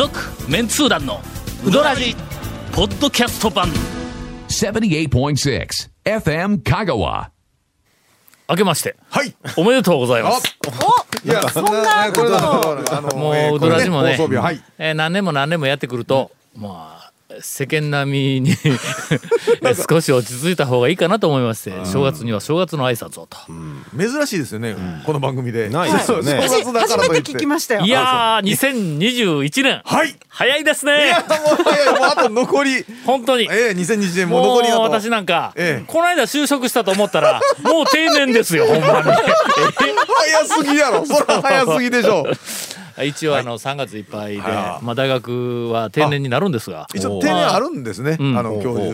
続メンツー団のウドラジポッドキャスト版78.6 FM Kagawa. 明けましてはい。おめでとうございますいや、そんな、これだ、あの、もうえーウドラジもね。えー何年も何年もやってくると、まあ世間並みに 少し落ち着いた方がいいかなと思いまして正月には正月の挨拶をと、珍しいですよね、この番組で。ないですよね。初めて聞きましたよ。いやー2021年。はい。早いですいや、ねもう、早い、もう、あと残り。本当に。ええ、2020年ももう残りあと。私なんか、ええ。この間就職したと思ったらもう定年ですよ ほんまに。早すぎやろ。そら早すぎでしょう。一応あの3月いっぱいで、はい。まあ、大学は定年になるんですが。一応、定年あるんですね。あん。の、教授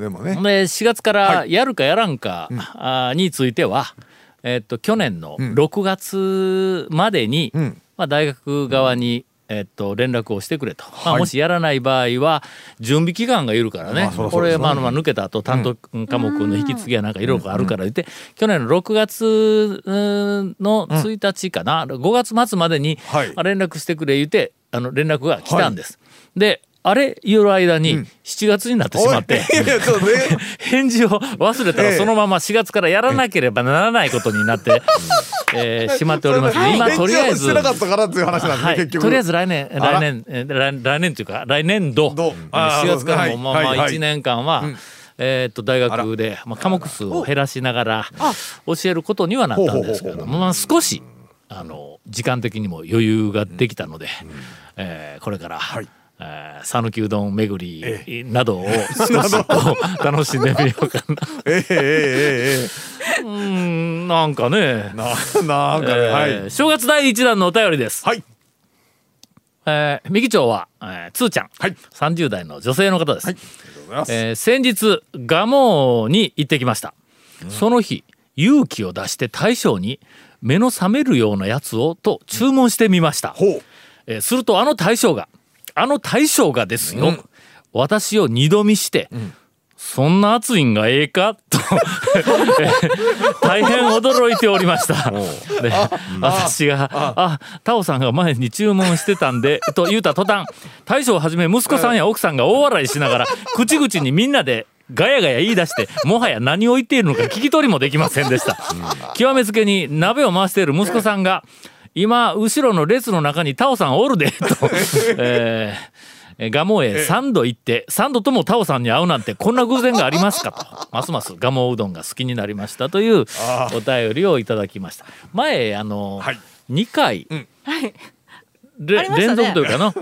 でもね。で4月からやるかやらんか、あーについては、えっと去年の6月までに、ん。まあ、大学側に、えっと連絡をしてくれと、まあ、もしやらない場合は準備期間がいるからね、これ、まあ、まあ抜けた後担当科目の引き継ぎやなんかいろいろあるから言って、去年の6月うんの1日かな、5月末までに連絡してくれ言ってあの連絡が来たんです。であれ言う間に7月になってしまって。返事を忘れたらええそのまま4月からやらなければならないことになって、えーしまっておりますので今とりあえずしてなかったからっていう話なんですね、はい、結局。とりあえず来年来年えー来来年というか来年度。どう？えーあー4月からはい。もまあまあはい。はい。1年間は、えーっと大学で、まあ、科目数を減らしながら教えることにはなったんですけれども、まあ、少しあの時間的にも余裕ができたので、えーこれから。はい。えー讃岐うどん巡りなどを少しこう楽しんでみようかな。えええええええうーんなんかね、えな、なんかね、えはい。ー正月第一弾のお便りです。はい。えー右町は、えー、つーちゃん、はい30代の女性の方です。ありがとうございます。えー先日蒲生に行ってきました、その日勇気を出して大将に目の覚めるようなやつをと注文してみました、ほう。えーするとあの大将があの大将がですよ、私を二度見して、そんな熱いんがええか？とえー 大変驚いておりました。で私が「あ。タオさんが前に注文してたんで」と言うた途端大将をはじめ息子さんや奥さんが大笑いしながら 口々にみんなでガヤガヤ言い出してもはや何を言っているのか聞き取りもできませんでした。極めつけに鍋を回している息子さんが今後ろの列の中にタオさんおるでと、えーえー蒲生へ3度行って3度ともタオさんに会うなんてこんな偶然がありますかと。ますます蒲生うどんが好きになりましたというお便りをいただきました。前あの、はい。2回、はい。れありましたね。連続というかな、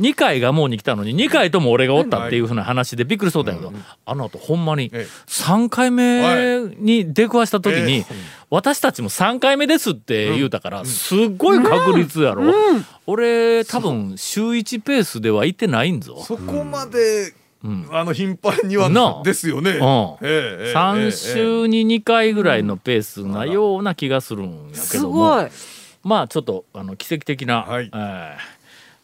2回蒲生に来たのに2回とも俺がおったっていうふうな話でびっくりそうだけど、あの後ほんまにええ。3回目に出くわした時に、私たちも3回目ですって言うたから、すっごい確率やろ、俺多分週1ペースでは行ってないんぞ。そこまで、ん。あの頻繁にはなあ。ですよね。うん。ええええ3え。え週に2回ぐらいのペースなような気がするんやけすども、まあちょっとあの奇跡的な、はい。えー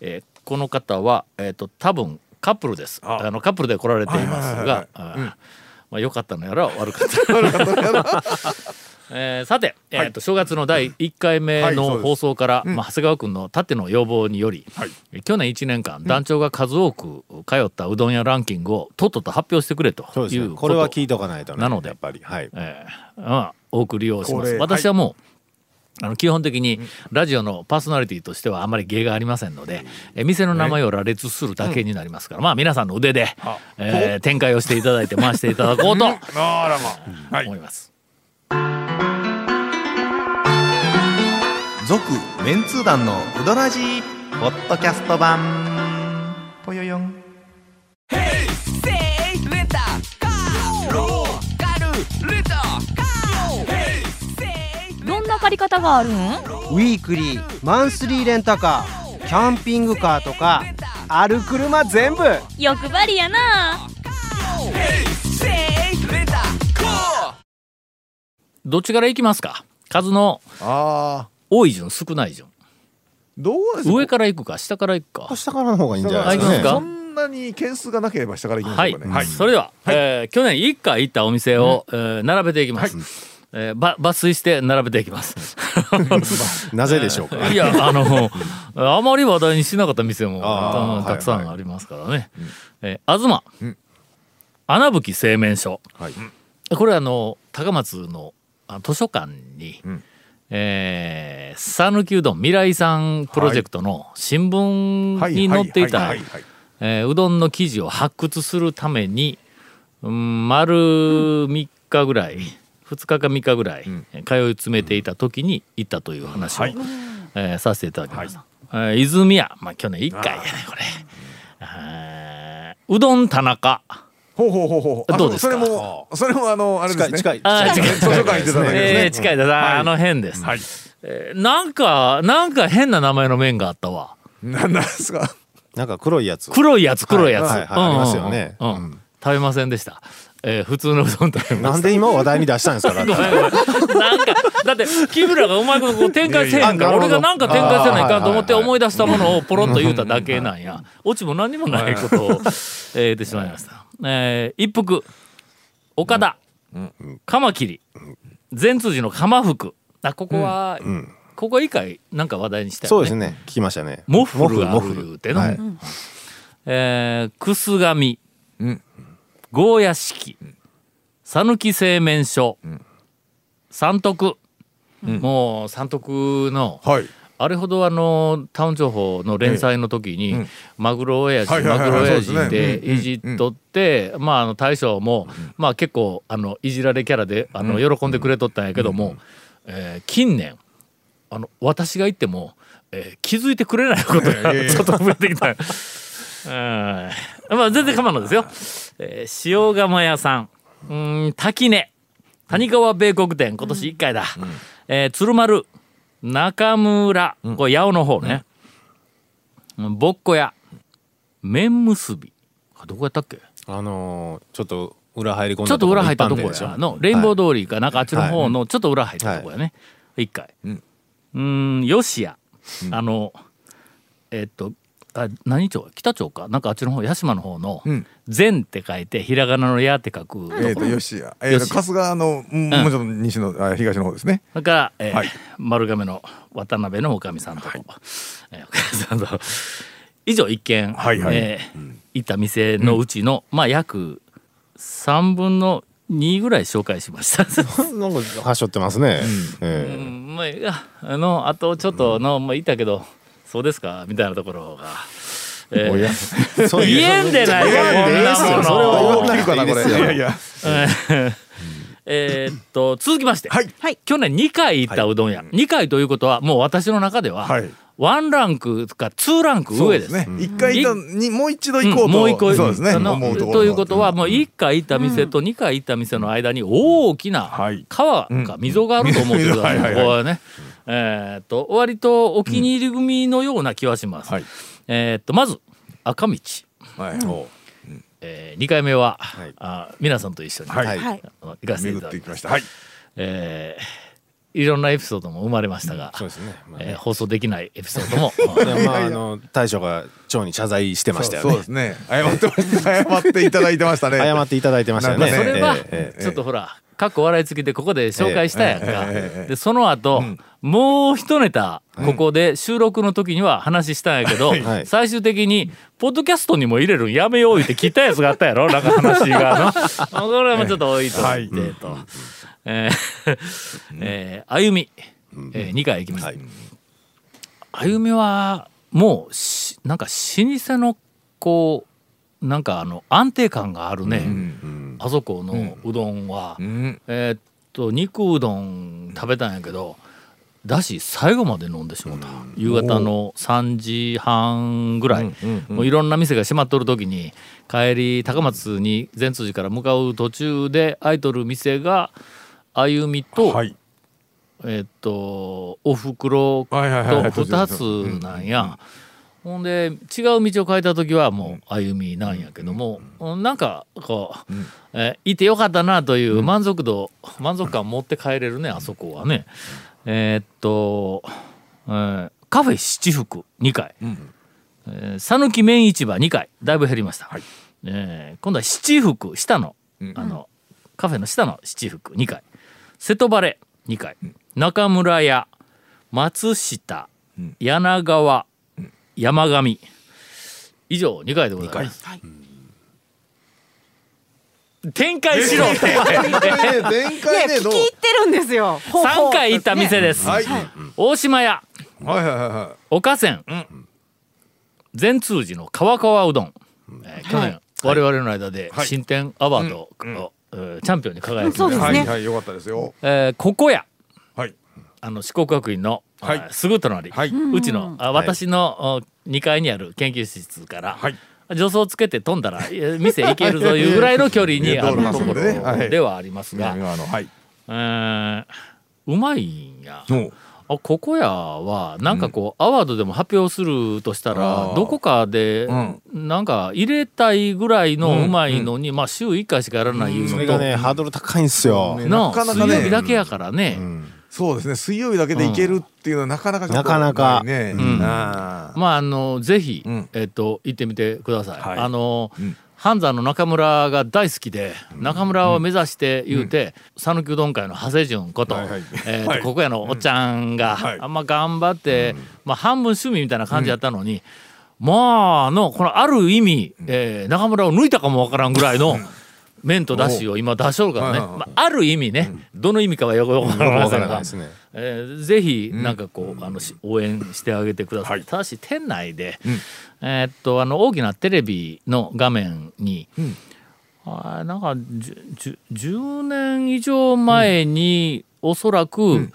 えーこの方は、えー、と多分カップルです。あ。あのカップルで来られていますが良かったのやら悪かった。のやら。えーさて、えーと正月の第1回目の放送から、まあ、長谷川君のたっての要望により、はい。去年1年間団長が数多く通ったうどん屋ランキングをとっとと発表してくれというこれは聞いとかないとねなのでやっぱり。はい。えーまあ、多く利用します。私はもう、あの基本的にラジオのパーソナリティとしてはあまり芸がありませんので、え店の名前を羅列するだけになりますから、まあ皆さんの腕で、えー展開をしていただいて回していただこうと。思います。続メンツー団のウドラジーポッドキャスト版。ぽよよんり方があるん？ウィークリーマンスリーレンタカーキャンピングカーとかある車全部。欲張りやな。どっちからいきますか？数のああ。多い順少ない順。どうです上から行くか下から行くか。下からの方がいいんじゃないですかね。そんなに件数がなければ下から行きまはい、しょうかね。それでは、えー去年1回行ったお店を、えー並べていきます、えーば抜粋して並べていきます。なぜでしょうか？いやあのあまり話題にしなかった店もたくさはいはい。んありますからね。えー東、穴吹製麺所、はい。これあの高松のあ図書館に、ん。えー讃岐うどん未来さんプロジェクトの新聞に載っていたうどんの記事を発掘するために、うん、丸3日ぐらい、2日か3日ぐらい、えー通い詰めていた時に行ったという話を、えーさせていただきました。えー泉屋、まあ、去年1回やねこれ。えーうどん田中。ほうほうほうほどうですか？それもそれもあのあれですね。近い近い。近い図書館行ってただけですね。えー近いだな、あの辺です、はい。えーなんかなんか変な名前の麺があったわ。なんなんですか？なんか黒いやつ。黒いやつ黒いやつ、はい。はい。はいありますよね。うん。うん食べませんでした、えー普通のうどん食べなんで今話題に出したんですか。だって。なんかだって木村がうまくこう展開せえへんから俺がなんか展開せないかんと思って思い出したものをポロッと言うただけなんや。オチも何にもないことをえー言ってしまいました、えー一服。岡田。カマキリ。善通寺の鎌福あここは、ここ以外なんか話題にしたよね。そうですね。聞きましたね。モッフルがある言うての、はい。えー、くすがみ、うんゴーヤ式、讃岐製麺所、三徳、もう三徳の、はい。あれほどあのタウン情報の連載の時に、マグロ親父、はいはいはいマグロ親父でいじっとって、まああの大将も、まあ結構あのいじられキャラであの喜んでくれとったんやけども、えー近年あの私が言っても、えー気づいてくれないことがちょっと増えてきた。うんまあ全然構わないですよ。えー塩釜屋さん、うーん滝根、谷川米国店。今年1回だ。えー鶴丸、中村、これ八尾の方ね。うん。ぼっこ屋、麺結び。あどこやったっけ？あのーちょっと裏入り込んだちょっと裏入ったとこやのレインボー通りかな。んかあっちの方のちょっと裏入ったとこやね、一回。うん。うんよしやあのえっとあ何町？北町か。なんかあっちの方八島の方のうん「善」って書いてひらがなの「や」って書く。とこえっとよしや。えっと吉谷春日のうんもうちょっと西のあ東の方ですね。それから、えーはい。丸亀の渡辺のおかみさんと、えーおかみさんと。以上一軒、はいはい。えー行った店のうちの、まあ約3分の2ぐらい紹介しました。なんかはしょってますね。うえん。まあいやあのあとちょっとの、まあ、いたけどそうですかみたいなところが、えー言えんでないかこんなものそれは。大きいかなこれいやいや。えーっと続きまして、はい。はい。去年2回行ったうどん屋、2回ということはもう私の中では、はい。ワンランクか2ランク上です。ね。一回行ったにもう一度行こうと。もう一個そうですね。うとということはもう1回行った店と2回行った店の間に大きなはい。川か溝があると思ってください、うん。はいはいはい。ここはね。えーっと割とお気に入り組のような気はします。はい。えーっとまず赤道、はい。え2回目は、はい。あ皆さんと一緒に、はい。はい。はい。あの行かせてい巡ただきまし。っていきましたた。はい。えーいろんなエピソードも生まれましたが、そうですね。まあね。えー放送できないエピソードも。まあ あの大将が長に謝罪してましたよね。そうそうで。すね。謝ってました謝っていただいてましたね。謝っていただいてましたよね。なんかそれはええええちょっとほらかっこ笑い付きでここで紹介したやんか、ええええええでその後、もう一ネタここで収録の時には話したんやけど、はい。最終的にポッドキャストにも入れるんやめよう言って切ったやつがあったやろ？なんか話が。のこれはもうちょっと置いといてと、えーえー歩み、えー、2回行きました、歩みはもうしなんか老舗のこうなんかあの安定感があるね、あそこのうどんは、うん。えーっと肉うどん食べたんやけどだし最後まで飲んでしまった、夕方の3時半ぐらい、もういろんな店が閉まっとる時に帰り高松に善通寺から向かう途中で空いとる店が歩みと、はい。えーっとおふくろとはいはいはいはい。2つなんや。ほんで違う道を変えた時はもう歩みなんやけども、なんかこう、えーいてよかったなという満足度、満足感持って帰れるねあそこはね。えーっと、えーカフェ七福2回。えー讃岐麺市場2回。だいぶ減りました、えー今度は七福下の,、あのカフェの下の七福2回瀬戸バレ2回。中村屋松下柳川山上。以上2回でございます、展開しろ。って展開ね、聞き入ってるんですよ。ほうほう。3回行った店です、はい。大島屋。はいはいはいは岡線。善通寺の川川うどん、えー去年、我々の間ではい。新店アワードチャンピオンに輝きま。はいはい、よかったですよ。えーここやはい。あの四国学院の、はい。すぐ隣、はい。うちのあ私の、お2階にある研究室から、はい。助走つけて飛んだら店行けるぞいうぐらいの距離に あるところね。はい。ではありますが、うまいんや。あここやはなんかこう、アワードでも発表するとしたあらー。どこかでうん。なんか入れたいぐらいのうん。うまいのに、まあ週1回しかやらないいうのと、それがねハードル高いんですよ。なかなか水曜日だね、けやからね、そうですね、水曜日だけで行けるっていうのはなかなかちょっとなかなか。ね。ん。あまああのぜひ、うん。えっと行ってみてください。はい。あの、うん半山の中村が大好きで、中村を目指して言うて讃岐、うどん会の長谷淳こと、えここやのおっちゃんが、はい。あんま頑張って、まあ半分趣味みたいな感じやったのに、まああのこのある意味、えー中村を抜いたかもわからんぐらいの。麺とだしを今出しとるからね、まあ、ある意味ね、どの意味かはよくわからないですね。えーぜひなんかこう、あのし応援してあげてください、はい。ただし店内で、えーっとあの大きなテレビの画面に、あーなんかじゅじゅ10年以上前に、おそらく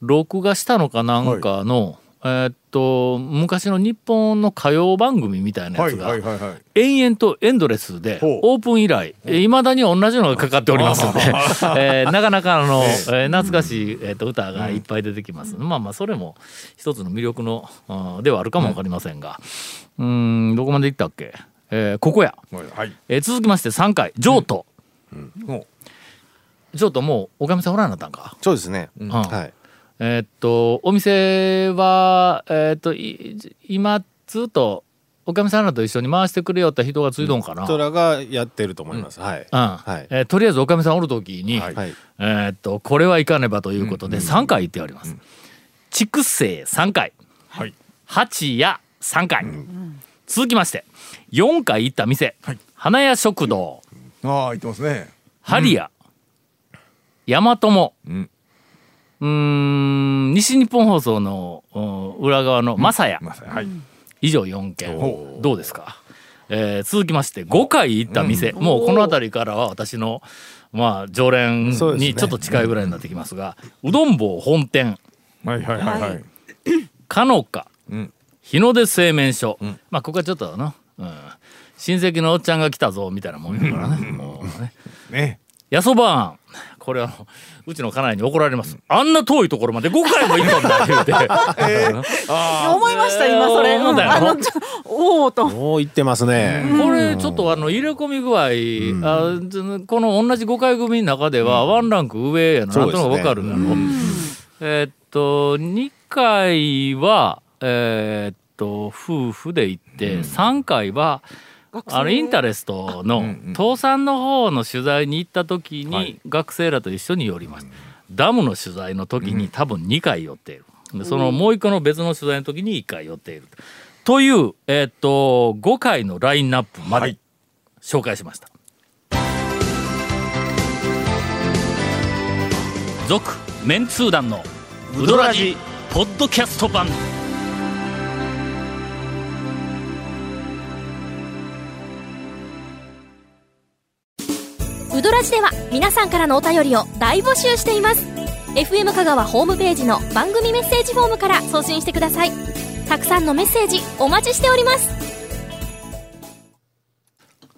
録画したのかなんかの、えーっと昔の日本の歌謡番組みたいなはいやつが、はいはいはい。延々とエンドレスでオープン以来いまだに同じのがかかっておりますので、えーなかなかあの、えー懐かしい、えーと歌がいっぱい出てきます、まあまあそれも一つの魅力のではあるかもわかりませんが。うーんどこまで行ったっけ、えーここや、はい。えー続きまして3回。譲渡譲渡もうおかみさんおらんなったんか、そうですね。うん。はいえーっとお店はえーっとい今ずっとおかみさんらと一緒に回してくれよった人がついとんかな、人らがやってると思います。はい。うん。はい。えーとりあえずおかみさんおる時に、はい。はい。えーっとこれはいかねばということで3回言っております。筑西3回。はい。八谷3回、続きまして4回行った店、はい。花屋食堂。ああ、言ってますね。ハリア、大和もうん。うーん西日本放送のうん裏側のマサヤ、はい。以上4件。ほどうですか、えー続きまして5回行った店、もうこの辺りからは私のまあ常連にちょっと近いぐらいになってきますがうどん坊本店。はいはいはいはい。かのか、うん。日の出製麺所、ん。まあここはちょっとな、うん、親戚のおっちゃんが来たぞみたいなもんやからね。ね。ね。やそばこれあのうちの家内に怒られます。あんな遠いところまで5回も行ったんだ言うて、思いました今それ、えーうんあのちょおおと。もう行ってますね。これちょっとあの入れ込み具合、あずこの同じ5回組の中ではワンランク上やな、なんとなくわかるやろ、えーっと2回はえーっと夫婦で行って、3回はあのインタレストの倒産の方の取材に行った時に学生らと一緒に寄りました、ダムの取材の時に多分2回寄っている。でそのもう一個の別の取材の時に1回寄っていると。いう、えーっと5回のラインナップまで紹介しました。続メンツー団のウドラジポッドキャスト版ウドラジでは皆さんからのお便りを大募集しています。FM 香川ホームページの番組メッセージフォームから送信してください。たくさんのメッセージお待ちしております。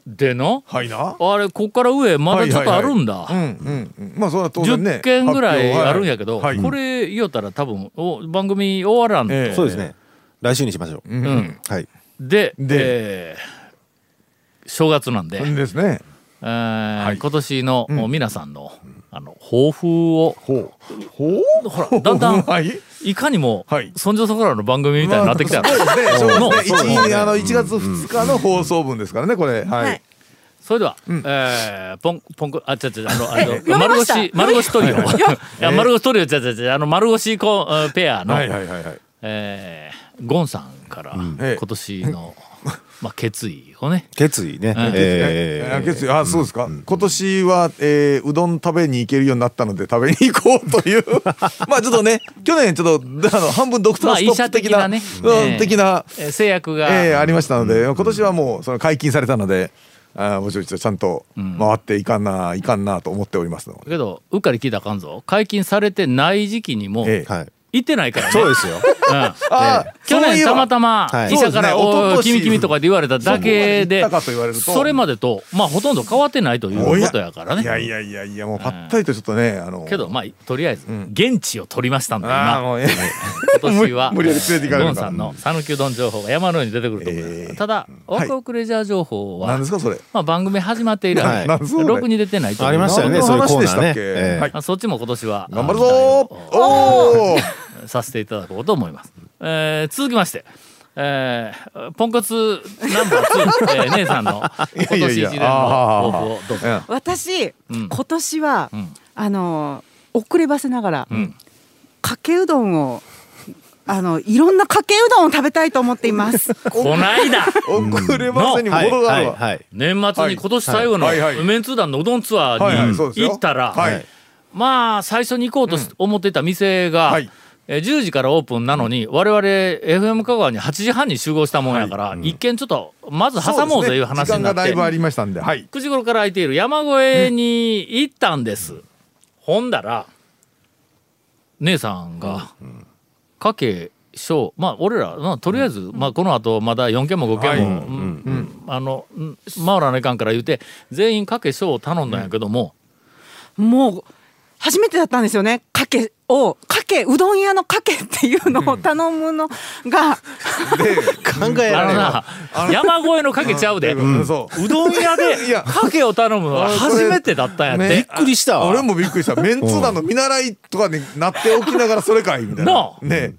での？はいな。あれこっから上まだちょっとあるんだ、うんうんうん。まあそれは当然ね。10件ぐらいあるんやけど、はい。これ言おったら多分お番組終わらんと、ええ。そうですね。来週にしましょう。うん。うんはい。でで。えー正月なんで、うんですね。えーはい。今年のん。皆さんの,、あの抱負をほう。ほらだんだん はい。いかにもはい。そんじょそこらの番組みたいになってきた。ら、まあそうですね。のそうですね。一あの1月2日の放送分ですからね、これ。はい。それでは、えーポンポンコあ違う違うあのあの丸腰丸腰トリオ。いや丸腰トリオ違う違う違うあの丸腰こうペアの、はいはいはいはい。えーゴンさんからええ。今年の、まあ、決意をね。決意ね。うん。ええ。ー決意。あそうですか、今年は、えーうどん食べに行けるようになったので食べに行こうという。まあちょっとね去年ちょっとあの半分ドクターストップ的な,、まあ医者的なね。的な、えー制約が、えーありましたので、今年はもうその解禁されたのであーもちろんちゃんと回っていかんないかんなと思っておりますので、けどうっかり聞いたらあかんぞ。解禁されてない時期にもええ。はい。行ってないからね、そうですよ。うん。去年たまたまはい。医者から「そうですね。おい君君」とかで言われただけでそれまでとまあほとんど変わってないということやからね。いやいやいやいやもうぱったりとちょっとねあのけどまあとりあえず現地を取りましたんで今 今年は。ゴンさんの讃岐うどん情報が山のように出てくると思います、え。ーただワクワクレジャー情報は、まあ、番組始まって以来、ろくに出てないとありましたよね、そういうコーナーねそっちも今年は頑張るぞあのー。おおさせていただこうと思います。えー続きまして、えーポンコツナンバー2、えー 姉さんの今年一年の抱負をどうぞ。私、うん。今年は、ん。あの遅ればせながら、ん。かけうどんをあのいろんなかけうどんを食べたいと思っています。こないだ。遅ればせにもはい程があるわ、はいはい。年末に今年最後のはいはいメンツー団のうどんツアーに行ったら、はい。まあ最初に行こうとし思っていた店が、はいえー10時からオープンなのに我々 FM 香川に8時半に集合したもんやから、一見ちょっとまず挟もうという話時間になって。がだいぶありましたんではい。9時頃から空いている山越えに行ったんです、ほんだら姉さんがかけ小まあ俺ら、まあ、とりあえず、まあ、この後まだ4件も5件も、はい。うんうん。あのうん回らないかんから言うて全員かけ小を頼んだんやけども、もう初めてだったんですよね。かけをかけうどん屋のかけっていうのを頼むのが、考えられなな山越えのかけちゃうで、うん。そう。うどん屋いでや。かけを頼むのは初めてだったんやって。びっくりした。わ。俺もびっくりした。メンツー団の見習いとかになっておきながらそれかいみたいな。ね。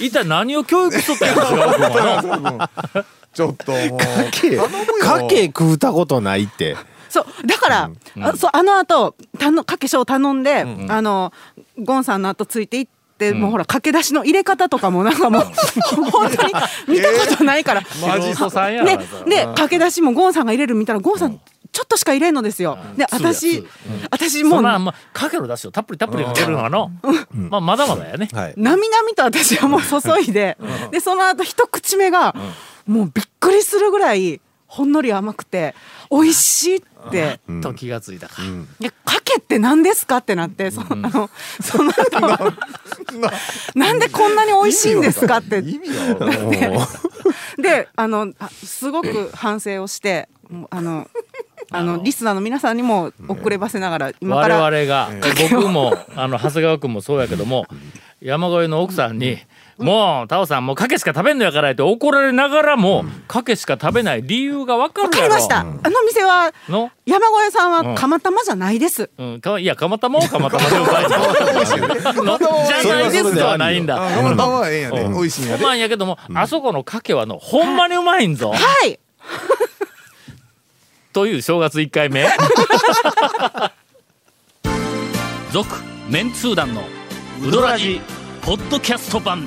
一体何を教育しとったんや ちょっともう。かけ、かけ食うたことないって。そうだから、あそうあの後たのかけしを頼んで、あのゴンさんの後ついていって、もうほら駆け出しの入れ方とかもなんかもう 本当に見たことないから、マジソさんやねで駆け出しもゴンさんが入れる見たらゴンさんちょっとしか入れんのですよ。で私通私もうそんな、まあ、かけの出汁をたっぷりたっぷりかけるのはの、まあ、まだまだやね。はい。なみなみと私はもう注いで、でその後一口目が、もうびっくりするぐらいほんのり甘くて美味しいって。と気がついたか。でかけって何ですかってなってそ,、あのその後。なんでこんなに美味しいんですかって。であのあすごく反省をしてあのあのリスナーの皆さんにも遅ればせながら今か我ら々が、僕も、あの、長谷川君もそうやけども、山越えの奥さんに、もう、タオさん、もうかけしか食べんのやからって怒られながらも、かけしか食べない理由がわかわるやろ。かりました、あの店はの？山越さんは釜玉じゃないです、うん、かいや、かまたまをかまたまでうまいじゃん。のじゃないですではないんだ。はええんやねうん。美味しいんやで。うまいんやけども、あそこのかけはの、ほんまにうまいんぞ。はい。という正月1回目。続メンツー団のウドラジポッドキャスト版